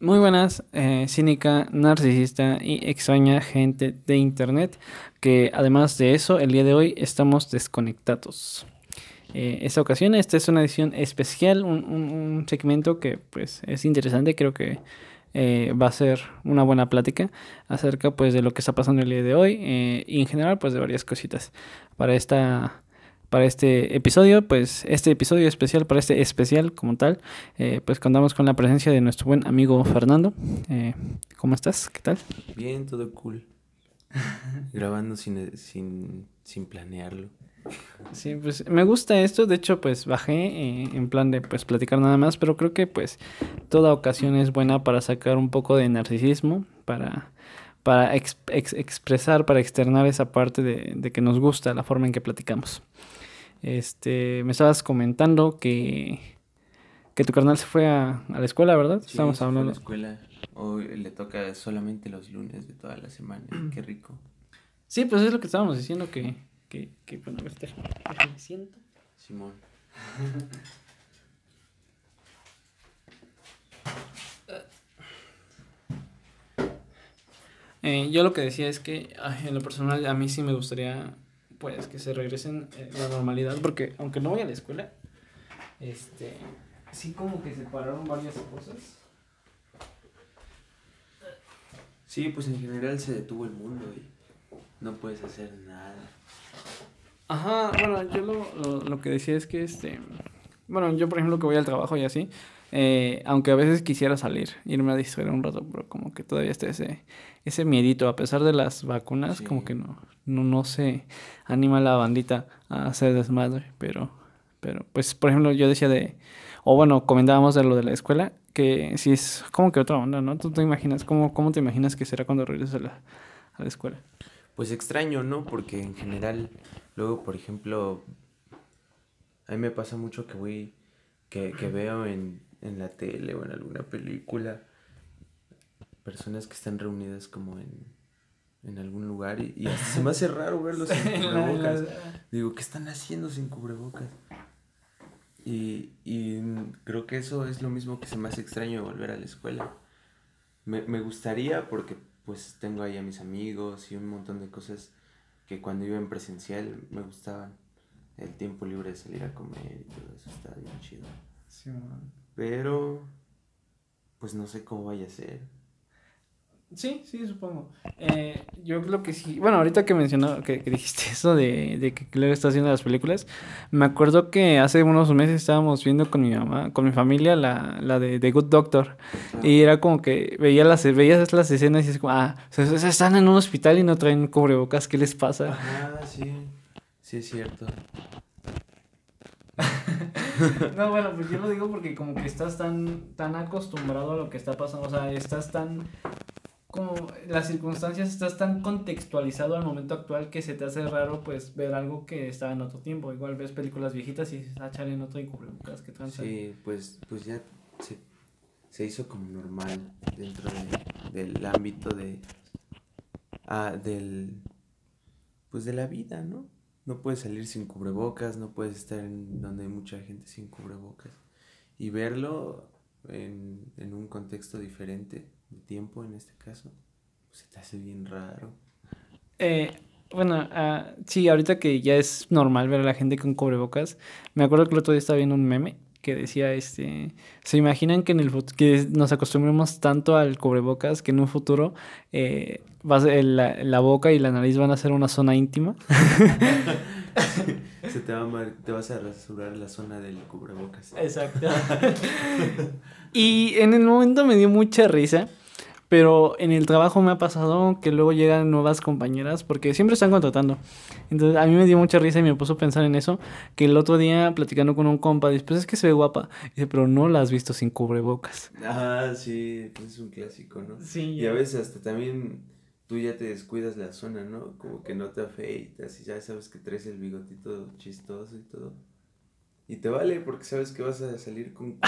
Muy buenas, eh, cínica, narcisista y extraña gente de internet, que además de eso, el día de hoy estamos desconectados. Eh, esta ocasión, esta es una edición especial, un, un- segmento que pues es interesante, creo que eh, va a ser una buena plática acerca pues de lo que está pasando el día de hoy y en general pues de varias cositas. Para esta... Para este episodio, pues este episodio especial, para este especial como tal, eh, pues contamos con la presencia de nuestro buen amigo Fernando. Eh, ¿Cómo estás? ¿Qué tal? Bien, todo cool. Grabando sin, sin, sin planearlo. Sí, pues me gusta esto. De hecho, pues bajé eh, en plan de pues platicar nada más, pero creo que pues toda ocasión es buena para sacar un poco de narcisismo, para, para ex- ex- expresar, para externar esa parte de, de que nos gusta la forma en que platicamos. Este, me estabas comentando que, que tu carnal se fue a, a la escuela, ¿verdad? Sí, Estamos se fue a hablando. la escuela. Hoy le toca solamente los lunes de toda la semana. Qué rico. Sí, pues es lo que estábamos diciendo que, que, que bueno, a ver, déjame, déjame siento. Simón. Eh, yo lo que decía es que ay, en lo personal a mí sí me gustaría pues que se regresen eh, a la normalidad porque aunque no voy a la escuela, este sí como que separaron varias cosas. Sí, pues en general se detuvo el mundo y no puedes hacer nada. Ajá, bueno, yo lo, lo, lo que decía es que este bueno, yo por ejemplo que voy al trabajo y así, eh, aunque a veces quisiera salir, irme a distraer un rato, pero como que todavía está ese, ese miedito, a pesar de las vacunas, como que no, no, no se anima la bandita a hacer desmadre, pero, pero, pues, por ejemplo, yo decía de, o bueno, comentábamos de lo de la escuela, que sí es como que otra onda, ¿no? ¿Tú te imaginas, cómo, cómo te imaginas que será cuando regreses a la, a la escuela? Pues extraño, ¿no? Porque en general, luego, por ejemplo, a mí me pasa mucho que voy, que, que veo en, en la tele o en alguna película personas que están reunidas como en, en algún lugar y, y hasta se me hace raro verlos sin cubrebocas. Digo, ¿qué están haciendo sin cubrebocas? Y, y creo que eso es lo mismo que se me hace extraño de volver a la escuela. Me, me gustaría porque pues tengo ahí a mis amigos y un montón de cosas que cuando iba en presencial me gustaban. El tiempo libre de salir a comer y todo eso está bien chido. Sí, man. Pero pues no sé cómo vaya a ser. Sí, sí, supongo. Eh, yo creo que sí. Bueno, ahorita que mencionó, que, que dijiste eso de, de que Claire está haciendo las películas, me acuerdo que hace unos meses estábamos viendo con mi mamá, con mi familia, la, la de The Good Doctor. Y era como que veía las, veías las escenas y es como, ah, se, se están en un hospital y no traen cubrebocas, ¿qué les pasa? Ajá, sí, sí es cierto. No, bueno, pues yo lo digo porque como que estás tan, tan acostumbrado a lo que está pasando, o sea, estás tan, como las circunstancias, estás tan contextualizado al momento actual que se te hace raro pues ver algo que estaba en otro tiempo. Igual ves películas viejitas y dices, ah, chale, no estoy cubrebocas, tranza. Sí, pues, pues ya se, se hizo como normal dentro de- del ámbito de ah, del pues de la vida, ¿no? No puedes salir sin cubrebocas, no puedes estar en donde hay mucha gente sin cubrebocas. Y verlo en, en un contexto diferente de tiempo, en este caso, pues se te hace bien raro. Eh, bueno, ah, sí, ahorita que ya es normal ver a la gente con cubrebocas, me acuerdo que el otro día estaba viendo un meme que decía, este, se imaginan que en el que nos acostumbremos tanto al cubrebocas que en un futuro eh, va a ser- la, la boca y la nariz van a ser una zona íntima. Se te, va a mar- te vas a rasurar la zona del cubrebocas. Exacto. y en el momento me dio mucha risa, pero en el trabajo me ha pasado que luego llegan nuevas compañeras porque siempre están contratando. Entonces a mí me dio mucha risa y me puso a pensar en eso, que el otro día platicando con un compa, después es que se ve guapa, dice, pero no la has visto sin cubrebocas. Ah, sí, pues es un clásico, ¿no? Sí, Y a veces hasta también tú ya te descuidas la zona, ¿no? Como que no te afeitas y ya sabes que traes el bigotito chistoso y todo. Y te vale porque sabes que vas a salir con.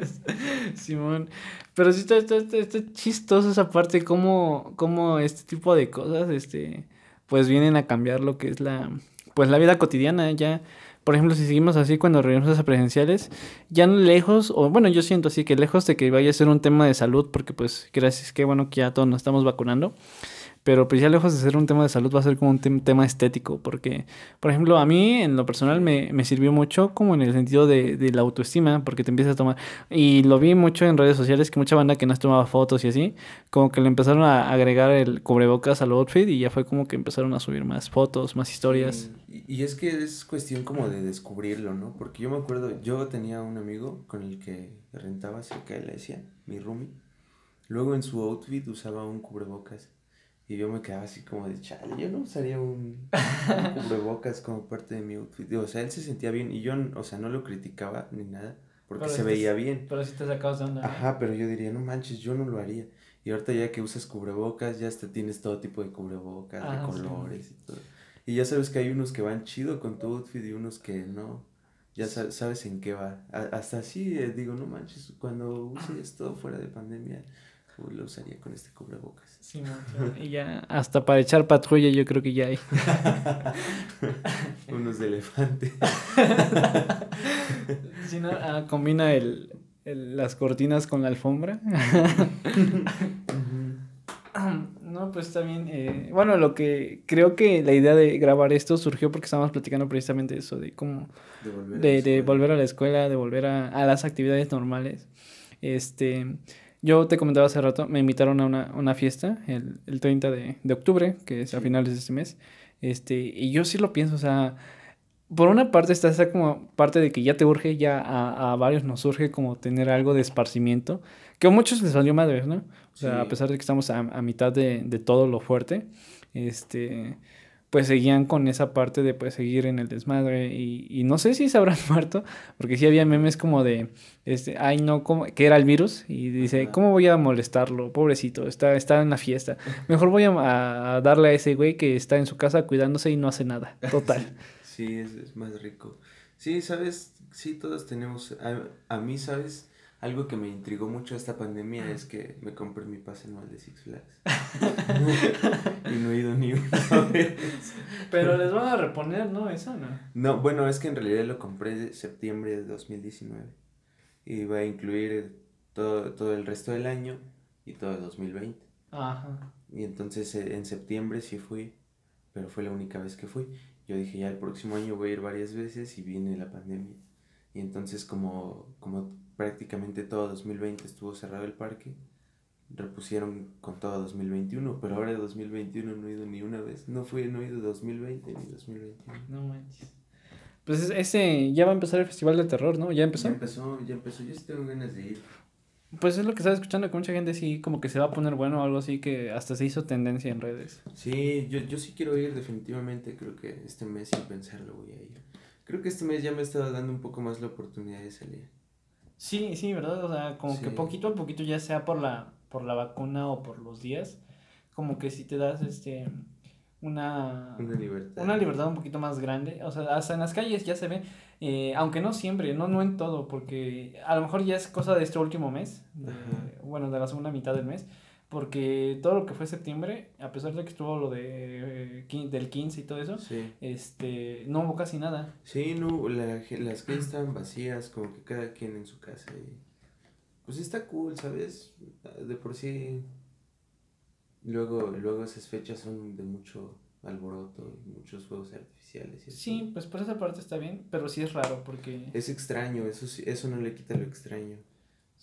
Simón, pero sí está, está, está, está chistoso esa parte, cómo, cómo este tipo de cosas, este, pues vienen a cambiar lo que es la, pues la vida cotidiana, ya, por ejemplo, si seguimos así cuando regresamos a presenciales, ya lejos, o bueno, yo siento así que lejos de que vaya a ser un tema de salud, porque pues gracias, que bueno que ya todos nos estamos vacunando, pero pues ya lejos de ser un tema de salud va a ser como un tema estético, porque, por ejemplo, a mí en lo personal me, me sirvió mucho como en el sentido de, de, la autoestima, porque te empiezas a tomar, y lo vi mucho en redes sociales, que mucha banda que no tomaba fotos y así, como que le empezaron a agregar el cubrebocas al outfit y ya fue como que empezaron a subir más fotos, más historias. Y, y es que es cuestión como de descubrirlo, ¿no? Porque yo me acuerdo, yo tenía un amigo con el que rentaba cerca de la decía, mi roomie, luego en su outfit usaba un cubrebocas. Y yo me quedaba así como de, chale, yo no usaría un, un cubrebocas como parte de mi outfit. O sea, él se sentía bien y yo, o sea, no lo criticaba ni nada porque Pero se veía te- bien. Pero si te sacabas de onda. Ajá, pero yo diría, no manches, yo no lo haría. Y ahorita ya que usas cubrebocas, ya hasta tienes todo tipo de cubrebocas, Ah, de sí. colores y todo. Y ya sabes que hay unos que van chido con tu outfit y unos que no. Ya sa- sabes en qué va. A- hasta así eh, digo, no manches, cuando use esto fuera de pandemia, uy, lo usaría con este cubrebocas. Sí, no, claro. y ya hasta para echar patrulla yo creo que ya hay. Unos de elefante. Si no, ah, combina el, el- las cortinas con la alfombra. No, pues bien. eh, bueno, lo que creo que la idea de grabar esto surgió porque estábamos platicando precisamente eso, de cómo De volver a la de escuela. volver a la escuela, de volver a, a las actividades normales. Este, yo te comentaba hace rato, me invitaron a una, una fiesta el, el 30 de, de octubre, que es a finales de este mes. Este, y yo sí lo pienso, o sea, por una parte está esa como parte de que ya te urge, ya a, a varios nos urge como tener algo de esparcimiento, que a muchos les salió madres, ¿no? O sea, a pesar de que estamos a, a mitad de, de todo lo fuerte, este, pues seguían con esa parte de pues seguir en el desmadre y, y no sé si se habrán muerto, porque sí había memes como de, este, ay no, ¿cómo? que era el virus y dice, Ajá. ¿cómo voy a molestarlo? Pobrecito, está, está en la fiesta. Mejor voy a, a darle a ese güey que está en su casa cuidándose y no hace nada. Total. Sí, es, es más rico. Sí, sabes, sí, todos tenemos. A, a mí, sabes, algo que me intrigó mucho esta pandemia es que me compré mi pase anual de Six Flags. y no he ido ni una vez. Pero les van a reponer, ¿no? Eso no. No, bueno, es que en realidad lo compré de septiembre de 2019. Y va a incluir todo, todo el resto del año y todo el 2020. Ajá. Y entonces eh, en septiembre sí fui, pero fue la única vez que fui. Yo dije, ya el próximo año voy a ir varias veces y viene la pandemia. Y entonces como, como prácticamente todo 2020 estuvo cerrado el parque, repusieron con todo 2021, pero ahora 2021 no he ido ni una vez. No fui, no he ido 2020 ni 2021. No manches. Pues es- ese ya va a empezar el Festival del Terror, ¿no? ¿Ya empezó? Ya empezó, ya empezó. Yo sí tengo ganas de ir. Pues es lo que estaba escuchando que mucha gente sí como que se va a poner bueno o algo así que hasta se hizo tendencia en redes. Sí, yo, yo sí quiero ir definitivamente. Creo que este mes sin pensarlo voy a ir. Creo que este mes ya me ha estado dando un poco más la oportunidad de salir. Sí, sí, ¿verdad? O sea, como que poquito a poquito, ya sea por la, por la vacuna o por los días, como que si te das este una, Una libertad. una libertad un poquito más grande. O sea, hasta en las calles ya se ve, eh, aunque no siempre, no, no en todo, porque a lo mejor ya es cosa de este último mes, de- bueno, de la segunda mitad del mes, porque todo lo que fue septiembre, a pesar de que estuvo lo de, eh, del 15 y todo eso, Sí. este, no hubo casi nada. Sí, no, la las calles estaban vacías, como que cada quien en su casa. Y... Pues está cool, ¿sabes? De por sí. Luego, luego esas fechas son de mucho alboroto y muchos fuegos artificiales. y. Sí, pues por esa parte está bien, pero sí es raro porque... Es extraño, eso, eso no le quita lo extraño.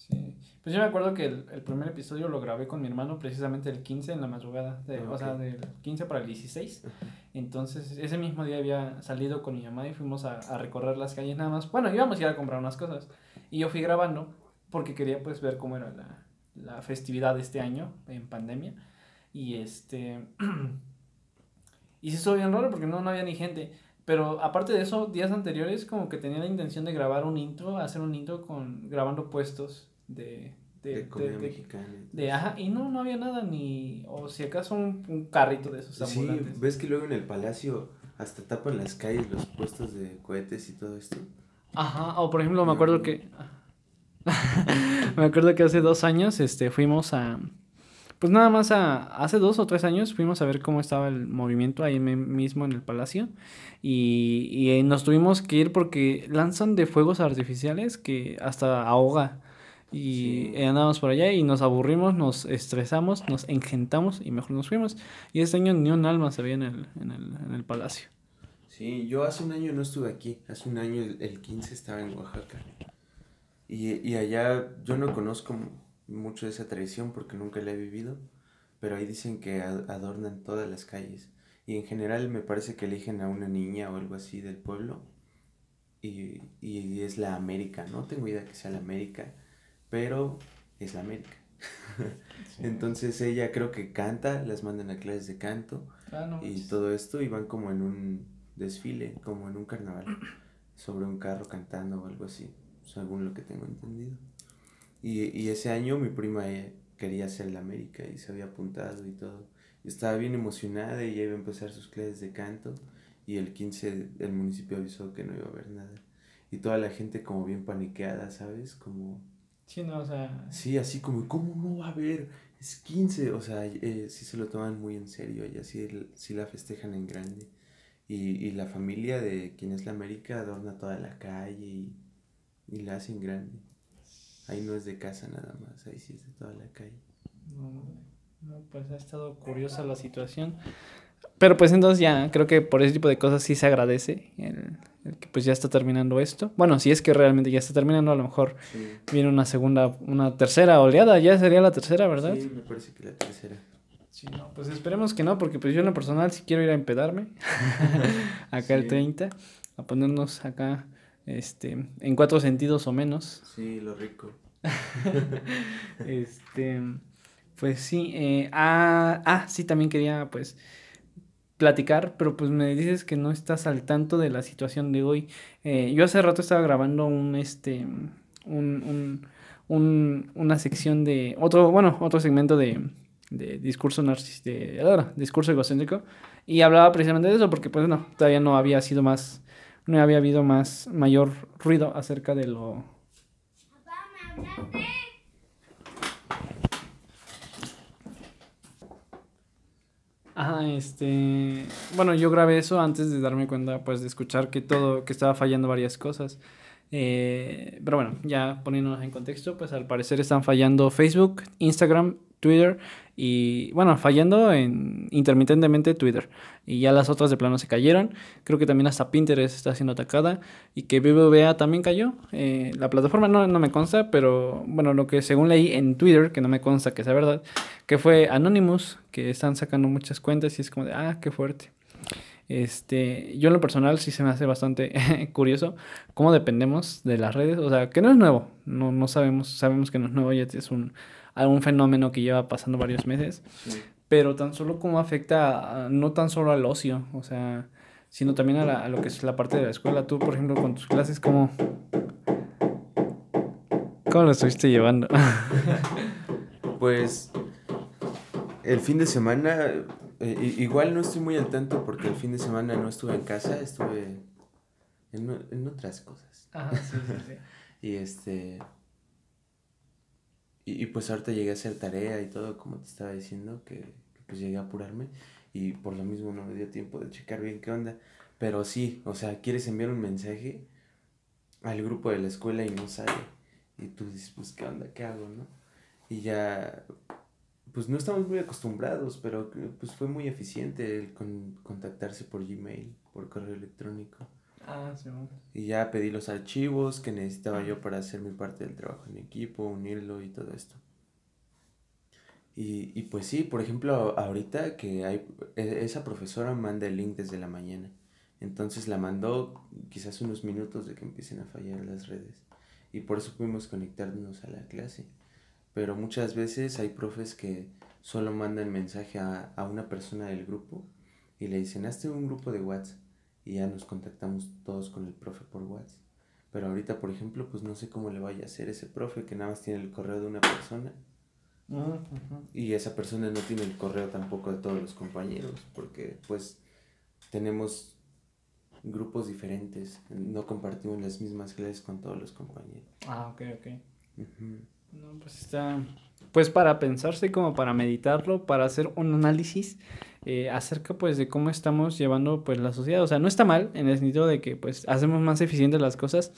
Sí. Pues yo me acuerdo que el, el primer episodio lo grabé con mi hermano precisamente el 15 en la madrugada, de, Ah, o sea, del 15 para el 16. Ajá. Entonces ese mismo día había salido con mi mamá y fuimos a, a recorrer las calles nada más. Bueno, íbamos a ir a comprar unas cosas. Y yo fui grabando porque quería pues ver cómo era la, la festividad de este año en pandemia. Y este... y se estuvo bien raro porque no, no había ni gente. Pero aparte de eso, días anteriores como que tenía la intención de grabar un intro, hacer un intro con grabando puestos de... De, De, de- comida de- mexicana. de- ajá, y no, no había nada ni... O si acaso un, un carrito de esos eso. Sí, ambulantes. ves que luego en el palacio hasta tapan las calles los puestos de cohetes y todo esto. Ajá, o por ejemplo, me acuerdo que. me acuerdo que hace dos años este, fuimos a. pues nada más a, hace dos o tres años fuimos a ver cómo estaba el movimiento ahí mismo en el palacio y, y eh, nos tuvimos que ir porque lanzan de fuegos artificiales que hasta ahoga. Y andábamos por allá y nos aburrimos, nos estresamos, nos engentamos y mejor nos fuimos. Y este año ni un alma se veía en el, en el, en el palacio. Sí, yo hace un año no estuve aquí. Hace un año, el, el 15, estaba en Oaxaca. Y, y allá yo no conozco mucho de esa tradición porque nunca la he vivido, pero ahí dicen que adornan todas las calles. Y en general me parece que eligen a una niña o algo así del pueblo. Y, y es la América, no tengo idea que sea la América pero es la América. Entonces ella creo que canta, las mandan a clases de canto ah, y todo esto y van como en un desfile, como en un carnaval, sobre un carro cantando o algo así, según lo que tengo entendido. Y, y ese año mi prima eh, quería hacer la América y se había apuntado y todo. estaba bien emocionada y ya iba a empezar sus clases de canto y el 15 el municipio avisó que no iba a haber nada. Y toda la gente como bien paniqueada, ¿sabes? Como Sí, no, o sea... Sí, así como, ¿cómo no va a haber? Es 15, o sea, eh, sí se lo toman muy en serio, y así sí la festejan en grande. Y, y la familia de quien es la América adorna toda la calle y, y la hacen grande. Ahí no es de casa nada más, ahí sí es de toda la calle. No, no pues ha estado curiosa la situación. Pero pues entonces ya, creo que por ese tipo de cosas sí se agradece el, que pues ya está terminando esto. Bueno, si es que realmente ya está terminando, a lo mejor viene una segunda, una tercera oleada, ya sería la tercera, ¿verdad? Sí, me parece que la tercera. Sí, no, pues esperemos que no, porque pues yo en lo personal sí quiero ir a empedarme acá el 30, a ponernos acá este en cuatro sentidos o menos. Sí, lo rico. este, pues sí, eh, ah, ah, sí, también quería pues platicar, pero pues me dices que no estás al tanto de la situación de hoy. Eh, yo hace rato estaba grabando un, este, un, un, una sección de, otro, bueno, otro segmento de, de discurso narcisista, de, discurso egocéntrico, y hablaba precisamente de eso, porque pues no, todavía no había sido más, no había habido más, mayor ruido acerca de lo... Ajá, este, bueno, yo grabé eso antes de darme cuenta, pues, de escuchar que todo, que estaba fallando varias cosas. Eh, pero bueno, ya poniéndonos en contexto, pues al parecer están fallando Facebook, Instagram, Twitter y bueno, fallando en intermitentemente Twitter. Y ya las otras de plano se cayeron. Creo que también hasta Pinterest está siendo atacada y que BBVA también cayó. Eh, la plataforma no, no, me consta, pero bueno, lo que según leí en Twitter, que no me consta que sea verdad, que fue Anonymous, que están sacando muchas cuentas y es como de, ah, qué fuerte. Este, yo en lo personal sí se me hace bastante curioso cómo dependemos de las redes, o sea, que no es nuevo, no, no sabemos, sabemos que no es nuevo, ya es un, algún fenómeno que lleva pasando varios meses, pero tan solo cómo afecta no tan solo al ocio, o sea, sino también a, a, lo que es la parte de la escuela. Tú, por ejemplo, con tus clases, ¿cómo, cómo lo estuviste llevando? pues el fin de semana eh, igual no estoy muy al tanto porque el fin de semana no estuve en casa, estuve en, en otras cosas. Ajá, sí, sí, sí. y este. Y, pues ahorita llegué a hacer tarea y todo, como te estaba diciendo, que, que, pues llegué a apurarme y por lo mismo no me dio tiempo de checar bien qué onda. Pero sí, o sea, quieres enviar un mensaje al grupo de la escuela y no sale. Y tú dices, pues qué onda, qué hago, ¿no? Y ya pues no estamos muy acostumbrados, pero pues fue muy eficiente el con, contactarse por Gmail, por correo electrónico. Ah. Y ya pedí los archivos que necesitaba yo para hacer mi parte del trabajo en equipo, unirlo y todo esto. Y, y pues sí, por ejemplo, ahorita que hay, e, esa profesora manda el link desde la mañana. Entonces la mandó quizás unos minutos de que empiecen a fallar las redes. Y por eso pudimos conectarnos a la clase pero muchas veces hay profes que solo mandan mensaje a, a una persona del grupo y le dicen, hazte un grupo de WhatsApp y ya nos contactamos todos con el profe por WhatsApp. Pero ahorita, por ejemplo, pues no sé cómo le vaya a hacer ese profe que nada más tiene el correo de una persona. Y esa persona no tiene el correo tampoco de todos los compañeros, porque pues tenemos grupos diferentes, no compartimos las mismas clases con todos los compañeros. Ah, ok, ok. No, pues está, pues para pensarse, como para meditarlo, para hacer un análisis eh, acerca pues de cómo estamos llevando pues la sociedad. O sea, no está mal en el sentido de que pues hacemos más eficientes las cosas,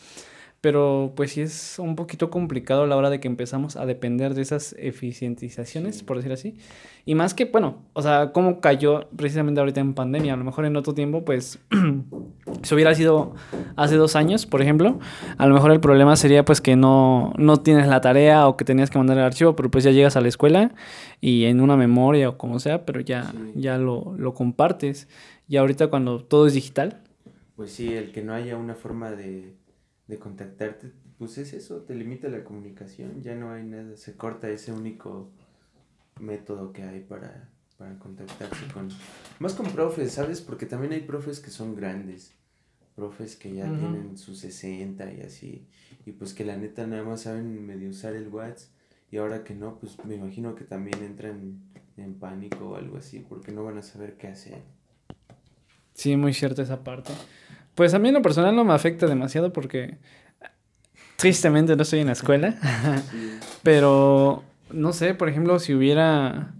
pero pues sí es un poquito complicado a la hora de que empezamos a depender de esas eficientizaciones, por decir así. Y más que, bueno, o sea, cómo cayó precisamente ahorita en pandemia, a lo mejor en otro tiempo, pues, si hubiera sido hace dos años, por ejemplo, a lo mejor el problema sería pues que no, no tienes la tarea o que tenías que mandar el archivo, pero pues ya llegas a la escuela y en una memoria o como sea, pero ya, ya lo, lo compartes. Y ahorita cuando todo es digital. Pues sí, el que no haya una forma de de contactarte, pues es eso, te limita la comunicación, ya no hay nada, se corta ese único método que hay para, para contactarse con... Más con profes, ¿sabes? Porque también hay profes que son grandes, profes que ya tienen sus 60 y así, y pues que la neta nada más saben medio usar el WhatsApp, y ahora que no, pues me imagino que también entran en pánico o algo así, porque no van a saber qué hacer. Sí, muy cierta esa parte. Pues a mí en lo personal no me afecta demasiado porque tristemente no estoy en la escuela. Pero no sé, por ejemplo, si hubiera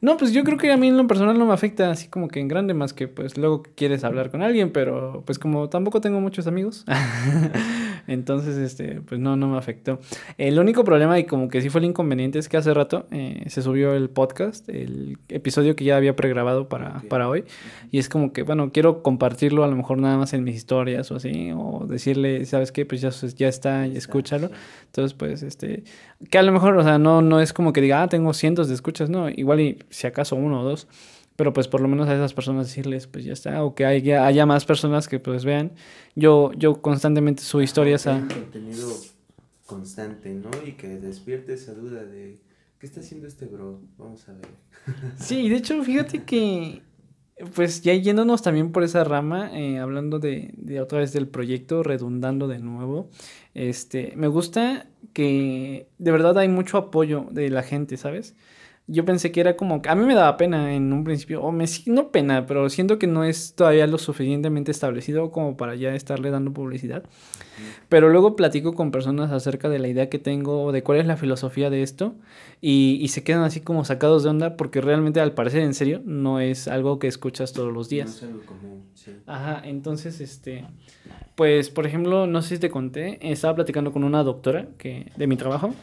no, pues yo creo que a mí en lo personal no me afecta así como que en grande, más que pues luego quieres hablar con alguien, pero pues como tampoco tengo muchos amigos, entonces este, pues no, no me afectó. El único problema y como que sí fue el inconveniente es que hace rato eh, se subió el podcast, el episodio que ya había pregrabado para, para hoy, y es como que, bueno, quiero compartirlo a lo mejor nada más en mis historias o así, o decirle, ¿sabes qué? Pues ya, ya está, y escúchalo. Entonces, pues, este, que a lo mejor, o sea, no, no es como que diga, ah, tengo cientos de escuchas, no, igual y si acaso uno o dos, pero pues por lo menos a esas personas decirles, pues ya está, o que haya, haya más personas que pues vean. Yo, yo constantemente subo historias a... contenido constante, ¿no? Y que despierte esa duda de, ¿qué está haciendo este bro? Vamos a ver. Sí, de hecho, fíjate que, pues ya yéndonos también por esa rama, eh, hablando de, de otra vez del proyecto, redundando de nuevo, este, me gusta que de verdad hay mucho apoyo de la gente, ¿sabes? Yo pensé que era como, a mí me daba pena en un principio, o me, no pena, pero siento que no es todavía lo suficientemente establecido como para ya estarle dando publicidad. Pero luego platico con personas acerca de la idea que tengo de cuál es la filosofía de esto y, y, se quedan así como sacados de onda porque realmente al parecer en serio no es algo que escuchas todos los días. No es algo común, sí. Ajá, entonces este, pues por ejemplo, no sé si te conté, estaba platicando con una doctora que, de mi trabajo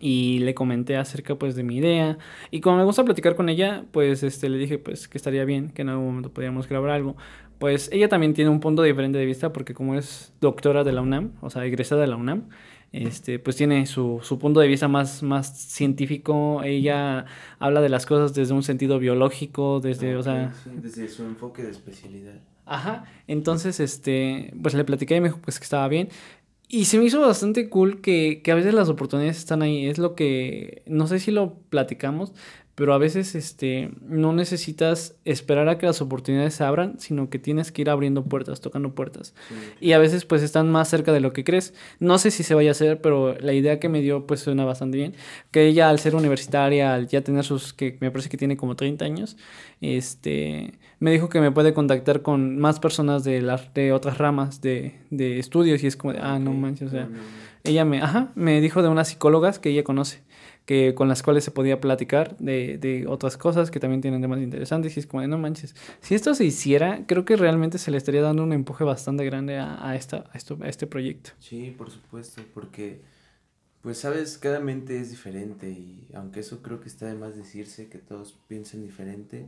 y le comenté acerca pues de mi idea. Y como me gusta platicar con ella pues este le dije pues que estaría bien que en algún momento podríamos grabar algo. Pues ella también tiene un punto diferente de vista porque como es doctora de la UNAM o sea egresada de la UNAM este pues tiene su, su punto de vista más más científico. Ella habla de las cosas desde un sentido biológico desde o sea desde su enfoque de especialidad. Ajá, entonces, este, pues le platiqué y me dijo pues que estaba bien. Y se me hizo bastante cool que, que a veces las oportunidades están ahí. Es lo que, no sé si lo platicamos, pero a veces este, no necesitas esperar a que las oportunidades se abran, sino que tienes que ir abriendo puertas, tocando puertas. Y a veces pues están más cerca de lo que crees. No sé si se vaya a hacer, pero la idea que me dio pues suena bastante bien. Que ella al ser universitaria, al ya tener sus, que me parece que tiene como 30 años, este, me dijo que me puede contactar con más personas de, las de otras ramas de, de estudios y es como, de, ah, no manches, o sea, ella me, ajá, me dijo de unas psicólogas que ella conoce que con las cuales se podía platicar de, de, otras cosas que también tienen temas interesantes y es como de no manches, si esto se hiciera, creo que realmente se le estaría dando un empuje bastante grande a, a, esta, a, esto, a este proyecto. Sí, por supuesto, porque pues sabes, cada mente es diferente y aunque eso creo que está de más decirse, que todos piensen diferente,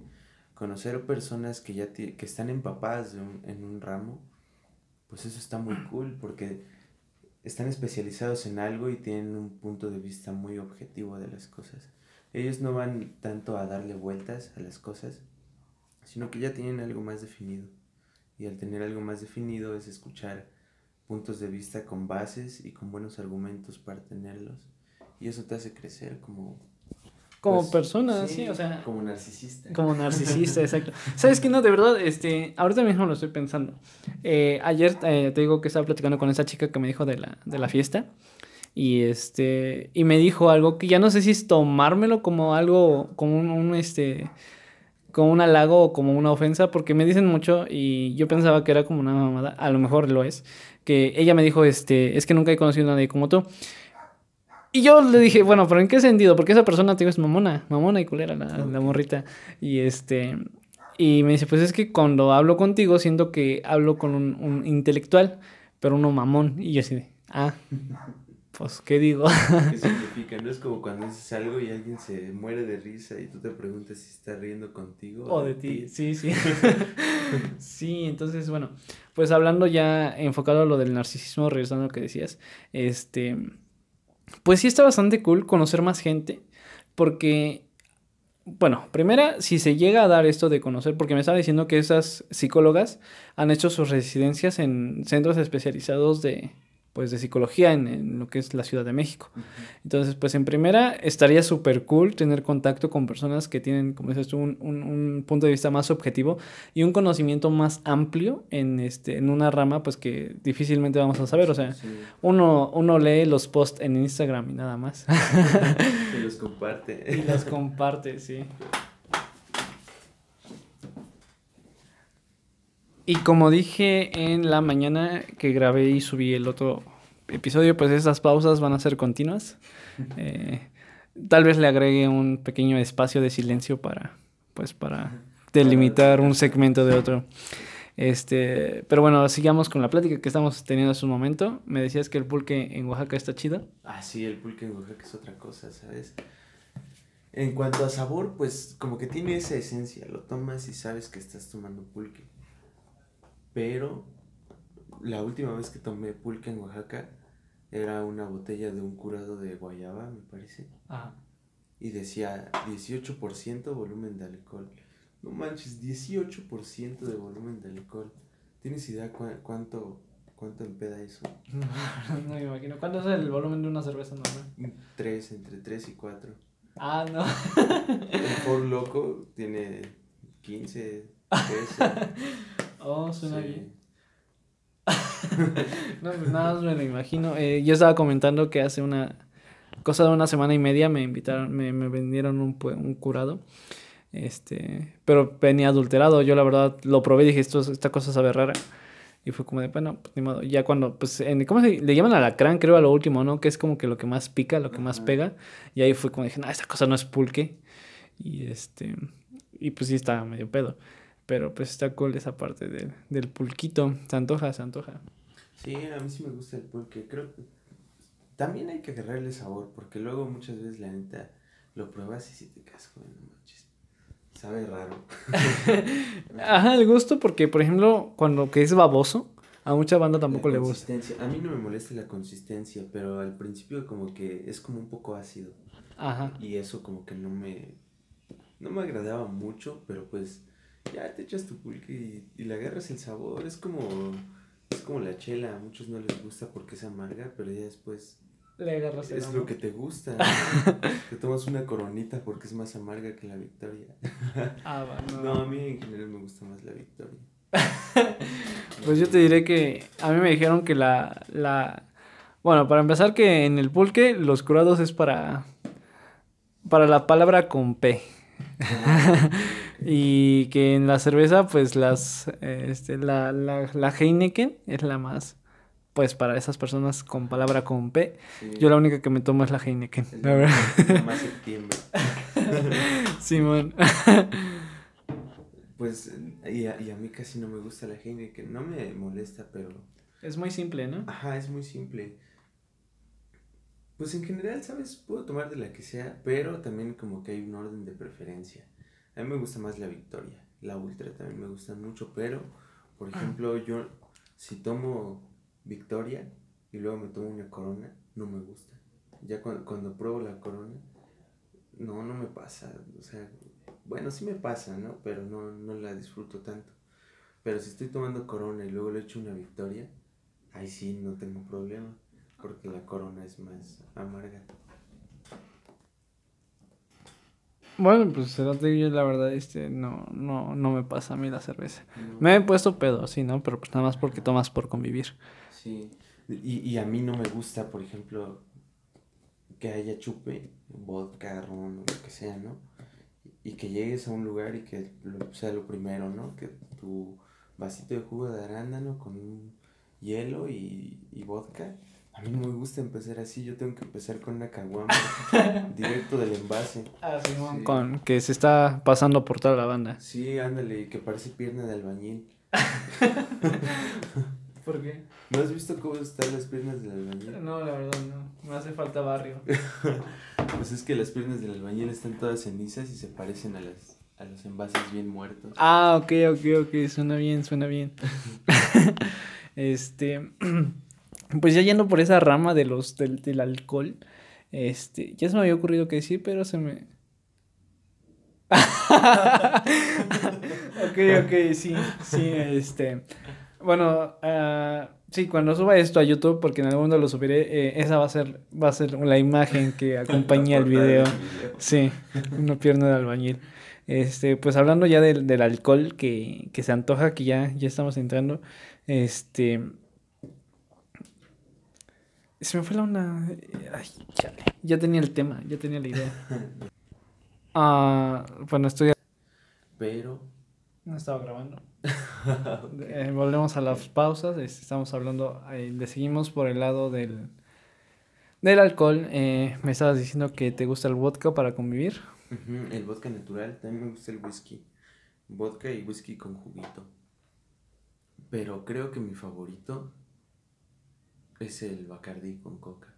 conocer personas que ya que están empapadas en un ramo, pues eso está muy cool porque están especializados en algo y tienen un punto de vista muy objetivo de las cosas. Ellos no van tanto a darle vueltas a las cosas, sino que ya tienen algo más definido. Y al tener algo más definido es escuchar puntos de vista con bases y con buenos argumentos para tenerlos. Y eso te hace crecer como como pues, persona, sí, o sea. Como narcisista. Como narcisista, exacto. ¿Sabes qué? No, de verdad, este, ahorita mismo lo estoy pensando. Eh, ayer eh, te digo que estaba platicando con esa chica que me dijo de la, de la fiesta. Y este, y me dijo algo que ya no sé si es tomármelo como algo, como un, un este, como un halago o como una ofensa, porque me dicen mucho y yo pensaba que era como una mamada, a lo mejor lo es, que ella me dijo, este, es que nunca he conocido a nadie como tú. Y yo le dije, bueno, pero ¿en qué sentido? Porque esa persona, te digo, es mamona, mamona y culera la, la morrita. Y este, y me dice, pues es que cuando hablo contigo siento que hablo con un, un intelectual, pero uno mamón. Y yo así de, ah, pues, ¿qué digo? ¿Qué significa? No es como cuando dices algo y alguien se muere de risa y tú te preguntas si está riendo contigo o de ti. Sí, sí. sí, entonces, bueno, pues hablando ya enfocado a lo del narcisismo, regresando a lo que decías, este pues sí está bastante cool conocer más gente, porque, bueno, primera, si se llega a dar esto de conocer, porque me estaba diciendo que esas psicólogas han hecho sus residencias en centros especializados de, pues de psicología en, lo que es la Ciudad de México. Entonces, pues en primera estaría súper cool tener contacto con personas que tienen, como dices tú, un, un, punto de vista más objetivo y un conocimiento más amplio en, este, en una rama, pues que difícilmente vamos a saber. O sea, uno, uno lee los posts en Instagram y nada más. y los comparte. y los comparte, sí. Y como dije en la mañana que grabé y subí el otro episodio, pues esas pausas van a ser continuas. Eh, tal vez le agregue un pequeño espacio de silencio para, pues, para delimitar un segmento de otro. Este, pero bueno, sigamos con la plática que estamos teniendo hace un momento. Me decías que el pulque en Oaxaca está chido. Ah, sí, el pulque en Oaxaca es otra cosa, ¿sabes? En cuanto a sabor, pues como que tiene esa esencia. Lo tomas y sabes que estás tomando pulque. Pero la última vez que tomé pulque en Oaxaca era una botella de un curado de guayaba, me parece. Ajá. Y decía 18% volumen de alcohol. No manches, 18% de volumen de alcohol. ¿Tienes idea cuánto, cuánto empeda eso? No, no me imagino. ¿Cuánto es el volumen de una cerveza normal? 3, entre 3 y 4. Ah, no. el Ford Loco tiene 15, 13. Oh, suena bien. no, pues nada más me lo imagino. Eh, yo estaba comentando que hace una cosa de una semana y media me invitaron, me, me vendieron un, un curado. Este, pero venía adulterado. Yo la verdad lo probé y dije, esto, esta cosa sabe rara. Y fue como de, bueno, pues ni modo. Ya cuando, pues, en, ¿cómo se le llaman alacrán? Creo a lo último, ¿no? Que es como que lo que más pica, lo que más pega. Y ahí fue como dije, no, esta cosa no es pulque. Y este, y pues sí estaba medio pedo. Pero pues está cool esa parte del pulquito. Se antoja, se antoja. Sí, a mí sí me gusta el pulque. Creo que también hay que agarrarle sabor, porque luego muchas veces la neta lo pruebas y si te quedas no manches. Sabe raro. Ajá, el gusto, porque por ejemplo, cuando que es baboso, a mucha banda tampoco le gusta. A mí no me molesta la consistencia, pero al principio como que es como un poco ácido. Ajá. Y eso como que no me no me agradaba mucho, pero pues ya te echas tu pulque y, le agarras el sabor. Es como, es como la chela, a muchos no les gusta porque es amarga, pero ya después le agarras el Es lo que te gusta. te tomas una coronita porque es más amarga que la victoria. ah, bueno. No, a mí en general me gusta más la victoria. pues yo te diré que a mí me dijeron que la, la... Bueno, para empezar que en el pulque los curados es para... Para la palabra con P. y que en la cerveza, pues las, este, la, la, la, Heineken es la más, pues para esas personas con palabra con P. Yo la única que me tomo es la Heineken. la verdad. Más septiembre. Simón. pues, y a, y a mí casi no me gusta la Heineken. No me molesta, pero... Es muy simple, ¿no? Ajá, es muy simple. Pues en general, ¿sabes? Puedo tomar de la que sea, pero también como que hay un orden de preferencia. A mí me gusta más la Victoria. La Ultra también me gusta mucho, pero, por ejemplo, yo si tomo Victoria y luego me tomo una Corona, no me gusta. Ya cuando, cuando pruebo la Corona, no, no me pasa. O sea, bueno, sí me pasa, ¿no? Pero no, no la disfruto tanto. Pero si estoy tomando Corona y luego le echo una Victoria, ahí sí no tengo problema porque la corona es más amarga. Bueno, pues yo la verdad, este, no, no, no me pasa a mí la cerveza. Me he puesto pedo, sí, ¿no? Pero pues nada más porque tomas por convivir. Sí, y, y a mí no me gusta, por ejemplo, que haya chupe, vodka, ron, lo que sea, ¿no? Y que llegues a un lugar y que sea lo primero, ¿no? Que tu vasito de jugo de arándano con hielo y, y vodka A mí no me gusta empezar así, yo tengo que empezar con una caguama directo del envase. Ah, sí, Con que se está pasando por toda la banda. Sí, ándale, que parece pierna de albañil. ¿Por qué? ¿No has visto cómo están las piernas del albañil? No, la verdad no. Me hace falta barrio. pues es que las piernas del albañil están todas cenizas y se parecen a las a los envases bien muertos. Ah, ok, ok, ok, suena bien, suena bien. este, pues ya yendo por esa rama de los del, del alcohol, este, ya se me había ocurrido que decir, pero se me... ok, ok, sí, sí, este... Bueno, uh, sí, cuando suba esto a YouTube, porque en algún momento lo subiré, eh, esa va a ser va a ser la imagen que acompaña el video. Sí, una pierna de albañil. Este, pues hablando ya del, del alcohol que, que, se antoja, que ya, ya estamos entrando. Este. Se me fue la onda. Ay, chale. Ya tenía el tema, ya tenía la idea. Ah, bueno, estoy. Pero. No estaba grabando. Eh, volvemos a las pausas. Estamos hablando. Eh, le seguimos por el lado del. Del alcohol. Eh, me estabas diciendo que te gusta el vodka para convivir. El vodka natural, también me gusta el whisky. Vodka y whisky con juguito. Pero creo que mi favorito es el Bacardi con coca.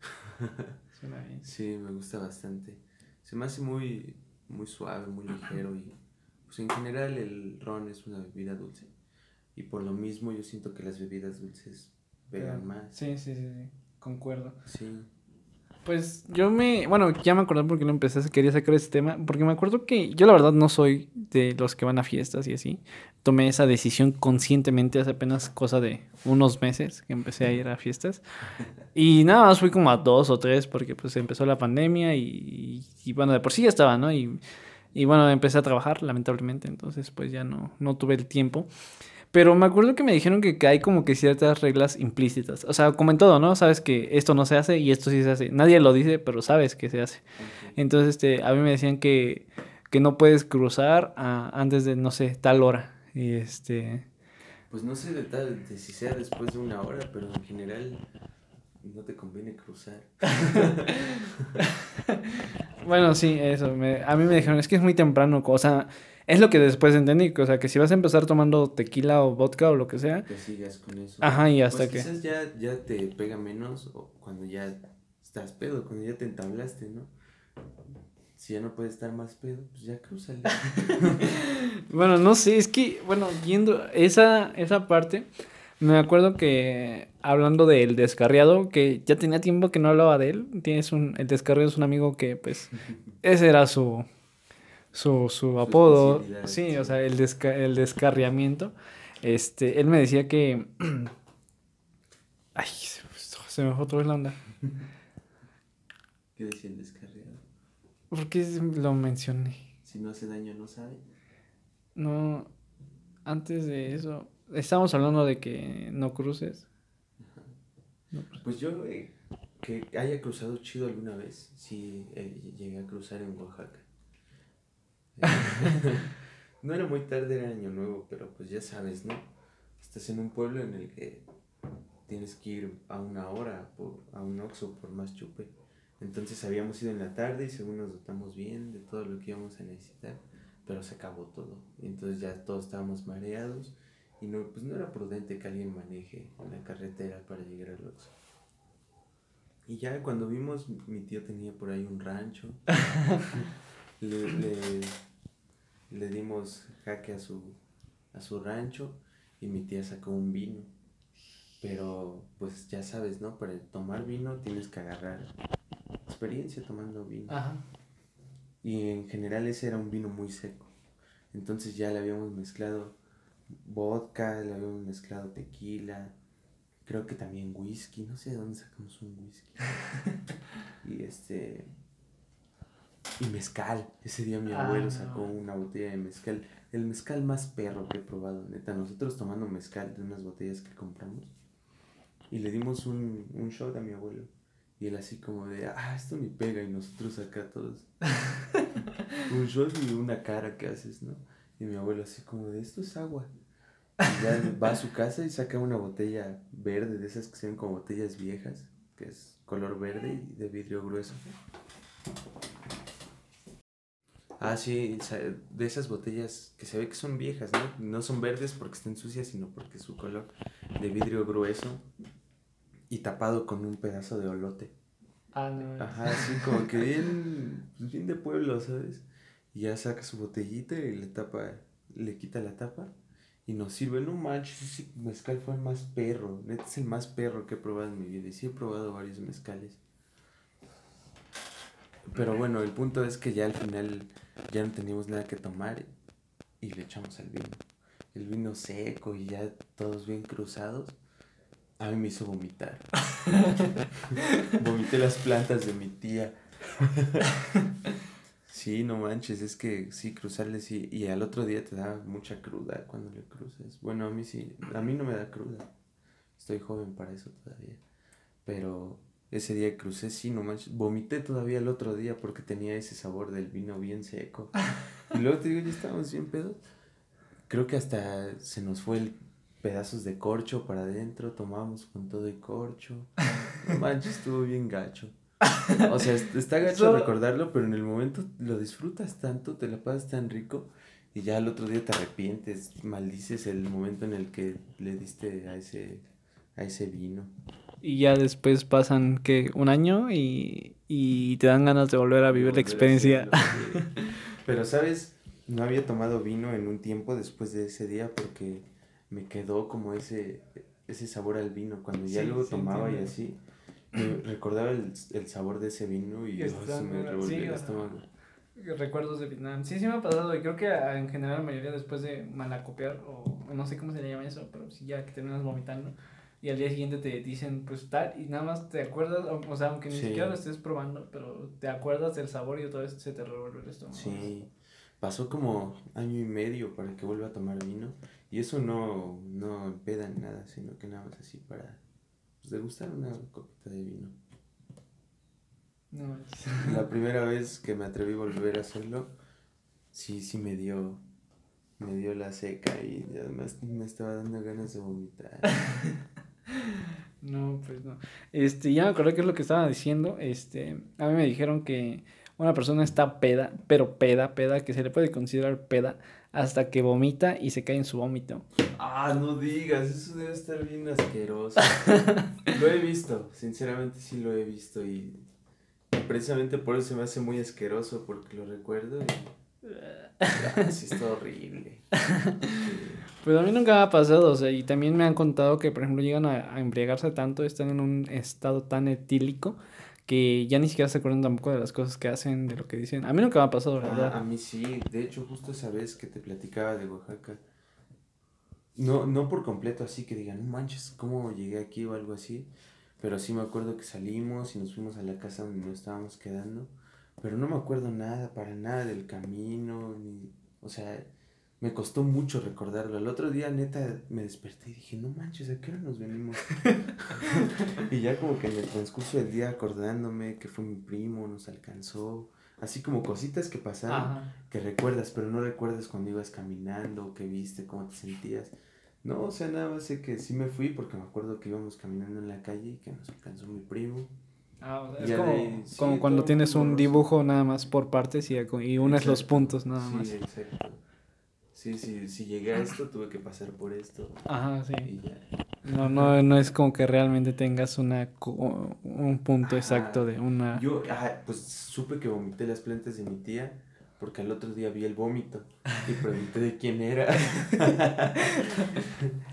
Suena bien. Sí, me gusta bastante. Se me hace muy, muy suave, muy ligero y pues en general el ron es una bebida dulce. Y por lo mismo yo siento que las bebidas dulces pegan más. Sí, sí, sí, sí, concuerdo. Sí. Pues yo me, bueno, ya me acordé porque lo empecé, quería sacar este tema, porque me acuerdo que yo la verdad no soy de los que van a fiestas y así. Tomé esa decisión conscientemente hace apenas cosa de unos meses que empecé a ir a fiestas. Y nada más fui como a dos o tres porque pues empezó la pandemia y, y bueno, de por sí ya estaba, ¿no? Y, y bueno, empecé a trabajar lamentablemente, entonces pues ya no, no tuve el tiempo. Pero me acuerdo que me dijeron que, hay como que ciertas reglas implícitas. O sea, como en todo, ¿no? Sabes que esto no se hace y esto sí se hace. Nadie lo dice, pero sabes que se hace. Entonces, este, a mí me decían que, que no puedes cruzar antes de, no sé, tal hora. Y este... Pues no sé de tal, de si sea después de una hora, pero en general no te conviene cruzar. bueno, sí, eso. a mí me dijeron, es que es muy temprano. O sea, es lo que después entendí, o sea, que si vas a empezar tomando tequila o vodka o lo que sea. Que sigas con eso. Ajá, y hasta pues que. Quizás ya, ya te pega menos o cuando ya estás pedo, cuando ya te entablaste, ¿no? Si ya no puedes estar más pedo, pues ya cruzale. bueno, no sé, es que, bueno, yendo esa, esa parte, me acuerdo que hablando del descarriado, que ya tenía tiempo que no hablaba de él. Tienes un, el descarriado es un amigo que, pues, ese era su, su, su apodo, sí, o sea, el, el descarriamiento, este, él me decía que... Ay, se me fue otra vez la onda. ¿Qué decía el descarriado? ¿Por qué lo mencioné? Si no hace daño, no sabe. No, antes de eso, estábamos hablando de que no cruces. Pues yo, eh, que haya cruzado chido alguna vez, sí eh, llegué a cruzar en Oaxaca. no era muy tarde, era año nuevo, pero pues ya sabes, ¿no? Estás en un pueblo en el que tienes que ir a una hora por, a un oxo por más chupe. Entonces habíamos ido en la tarde y según nos dotamos bien de todo lo que íbamos a necesitar, pero se acabó todo. Entonces ya todos estábamos mareados y no, pues no era prudente que alguien maneje la carretera para llegar al oxo. Y ya cuando vimos, mi tío tenía por ahí un rancho. le, le, dimos jaque a su, a su rancho y mi tía sacó un vino. Pero pues ya sabes, ¿no? Para tomar vino tienes que agarrar experiencia tomando vino. Y en general ese era un vino muy seco. Entonces ya le habíamos mezclado vodka, le habíamos mezclado tequila, creo que también whisky, no sé de dónde sacamos un whisky. y este y mezcal. Ese día mi abuelo ah, sacó una botella de mezcal. El mezcal más perro que he probado, neta. Nosotros tomando mezcal de unas botellas que compramos. Y le dimos un, un shot a mi abuelo. Y él así como de, ah, esto ni pega. Y nosotros acá todos. un shot y una cara que haces, ¿no? Y mi abuelo así como de, esto es agua. Y ya va a su casa y saca una botella verde, de esas que se ven como botellas viejas, que es color verde y de vidrio grueso. Ah, sí, de esas botellas que se ve que son viejas, ¿no? No son verdes porque estén sucias, sino porque su color de vidrio grueso y tapado con un pedazo de olote. Ah, no. Ajá, así como que bien, pues, bien de pueblo, ¿sabes? Y ya saca su botellita y le tapa, le quita la tapa y nos sirve. No manches, ese mezcal fue el más perro. Neta es el más perro que he probado en mi vida. Y sí he probado varios mezcales. Pero bueno, el punto es que ya al final ya no teníamos nada que tomar y le echamos el vino. El vino seco y ya todos bien cruzados. A mí me hizo vomitar. Vomité las plantas de mi tía. sí, no manches, es que sí, cruzarle sí. Y al otro día te da mucha cruda cuando le cruces. Bueno, a mí sí, a mí no me da cruda. Estoy joven para eso todavía. Pero ese día crucé, sí, no manches. Vomité todavía el otro día porque tenía ese sabor del vino bien seco. Y luego te digo, ya estábamos bien pedos. Creo que hasta se nos fue el pedazos de corcho para adentro, tomamos con todo el corcho. No manches, estuvo bien gacho. O sea, está gacho recordarlo, pero en el momento lo disfrutas tanto, te la pasas tan rico y ya el otro día te arrepientes, maldices el momento en el que le diste a ese, a ese vino. Y ya después pasan que un año y, y te dan ganas de volver a vivir la experiencia. Pero sabes, no había tomado vino en un tiempo después de ese día porque me quedó como ese, ese sabor al vino. Cuando ya luego tomaba y así, recordaba el, el, sabor de ese vino y, se me revolvía el estómago. Recuerdos de Vietnam. Sí, sí me ha pasado y creo que en general la mayoría después de malacopiar o no sé cómo se le llama eso, pero si ya que terminas vomitando y al día siguiente te dicen pues tal y nada más te acuerdas, o, sea, aunque ni siquiera lo estés probando, pero te acuerdas del sabor y otra vez se te revuelve el estómago. Sí, pasó como año y medio para que vuelva a tomar vino y eso no, no empeda nada, sino que nada más así para pues, degustar una copita de vino. No. La primera vez que me atreví a volver a hacerlo, sí, sí me dio, me dio la seca y además me estaba dando ganas de vomitar. No, pues no. Este, ya me acordé qué es lo que estaba diciendo. Este, a mí me dijeron que una persona está peda, pero peda, peda, que se le puede considerar peda hasta que vomita y se cae en su vómito. Ah, no digas, eso debe estar bien asqueroso. lo he visto, sinceramente sí lo he visto y precisamente por eso se me hace muy asqueroso porque lo recuerdo y sí está horrible. Pues a mí nunca me ha pasado, o sea, y también me han contado que, por ejemplo, llegan a, embriagarse tanto, están en un estado tan etílico que ya ni siquiera se acuerdan tampoco de las cosas que hacen, de lo que dicen. A mí nunca me ha pasado, ¿verdad? Ah, a mí sí, de hecho, justo esa vez que te platicaba de Oaxaca, no, no por completo así que digan, no manches, ¿cómo llegué aquí o algo así? Pero sí me acuerdo que salimos y nos fuimos a la casa donde nos estábamos quedando, pero no me acuerdo nada, para nada del camino, ni, o sea, me costó mucho recordarlo. El otro día, neta, me desperté y dije, no manches, ¿a qué hora nos venimos? y ya como que en el transcurso del día acordándome que fue mi primo, nos alcanzó. Así como cositas que pasaron, que recuerdas, pero no recuerdas cuando ibas caminando, qué viste, cómo te sentías. No, o sea, nada más sé que sí me fui porque me acuerdo que íbamos caminando en la calle y que nos alcanzó mi primo. Ah, es como, cuando tienes un dibujo nada más por partes y, y unes los puntos nada más. Sí, exacto. Sí, sí, si llegué a esto, tuve que pasar por esto. Ajá, sí. No, no, no es como que realmente tengas una un punto exacto de una... Yo, ajá, pues supe que vomité las plantas de mi tía porque al otro día vi el vómito y pregunté de quién era.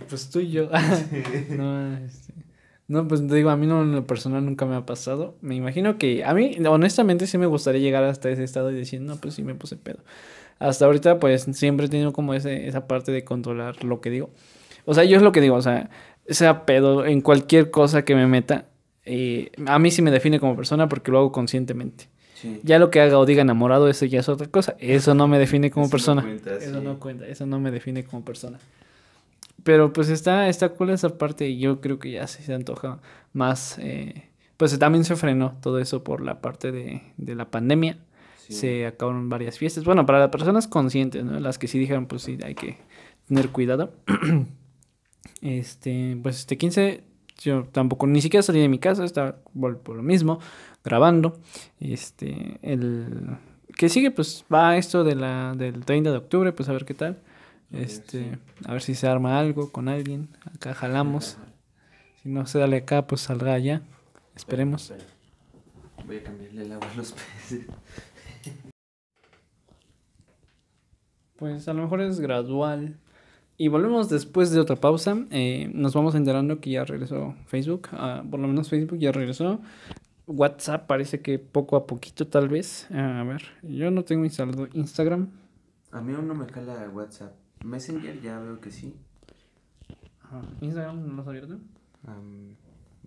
pues tú y yo. no, este... No, pues te digo, a mí no en lo personal nunca me ha pasado. Me imagino que a mí, honestamente, sí me gustaría llegar hasta ese estado y decir, no, pues sí me puse pedo hasta ahorita pues siempre he tenido como ese, esa parte de controlar lo que digo. O sea, yo es lo que digo, o sea, sea pedo en cualquier cosa que me meta, eh, a mí sí me define como persona porque lo hago conscientemente. Ya lo que haga o diga enamorado, eso ya es otra cosa. Eso no me define como persona. eso no cuenta, eso no me define como persona. Pero pues está, está cool esa parte y yo creo que ya se antoja más. Eh, pues también se frenó todo eso por la parte de, de la pandemia se acabaron varias fiestas. Bueno, para las personas conscientes, ¿no? Las que sí dijeron, pues sí, hay que tener cuidado. Este, pues este 15 yo tampoco ni siquiera salí de mi casa, estaba por, lo mismo, grabando. Este, el que sigue pues va esto de la del 30 de octubre, pues a ver qué tal. Este, a ver si se arma algo con alguien. Acá jalamos. Si no se dale acá, pues saldrá allá. Esperemos. Voy a cambiarle el agua a los peces. Pues a lo mejor es gradual. Y volvemos después de otra pausa. Eh, nos vamos enterando que ya regresó Facebook. Ah, por lo menos Facebook ya regresó. WhatsApp parece que poco a poquito tal vez. a ver, yo no tengo instalado Instagram. A mí aún no me cala WhatsApp. Messenger ya veo que sí. ¿Instagram no lo has abierto?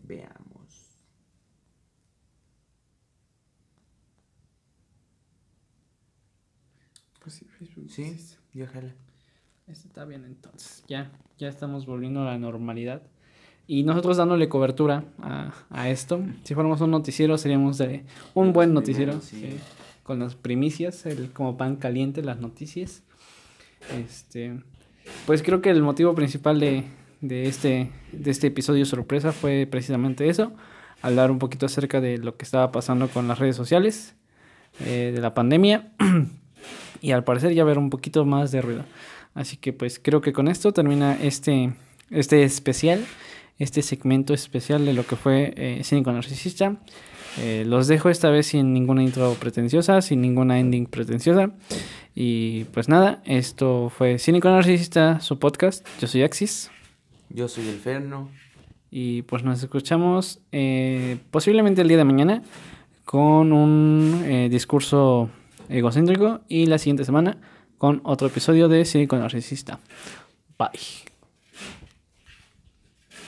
veamos. Pues sí, Facebook. Sí, ya jala. Este está bien entonces. Ya, ya estamos volviendo a la normalidad. Y nosotros dándole cobertura a, a esto. Si fuéramos un noticiero, seríamos de un buen noticiero. Sí. con las primicias, el, como pan caliente, las noticias. Este, pues creo que el motivo principal de, de, este, de este episodio sorpresa fue precisamente eso. Hablar un poquito acerca de lo que estaba pasando con las redes sociales, eh, de la pandemia. y al parecer ya ver un poquito más de ruido. Así que pues creo que con esto termina este, este especial, este segmento especial de lo que fue eh, Cínico Narcisista. Eh, los dejo esta vez sin ninguna intro pretenciosa, sin ninguna ending pretenciosa. Y pues nada, esto fue Cínico Narcisista, su podcast. Yo soy Axis. Yo soy El Ferno. Y pues nos escuchamos eh, posiblemente el día de mañana con un eh, discurso egocéntrico y la siguiente semana con otro episodio de Cínico Narcisista. Bye.